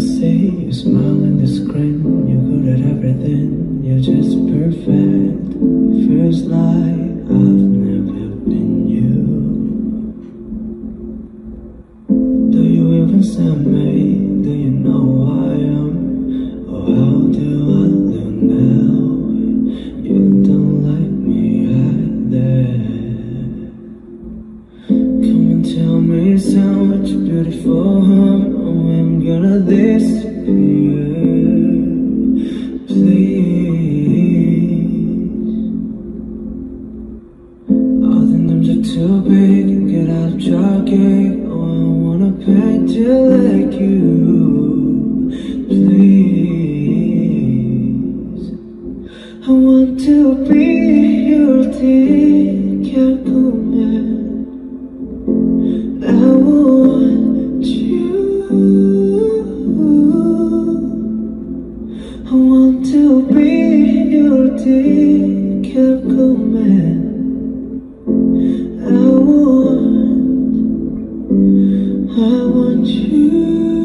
smile and the screen, you're good at everything. You're just perfect. First lie, I've never been you. Do you even see me? Do you know who I am? Or how do I look now? You don't like me either. Come and tell me so gonna disappear. Please. All the names are too big. Get out of jogging. Oh, I wanna paint you like you. Please. I want to be I want you.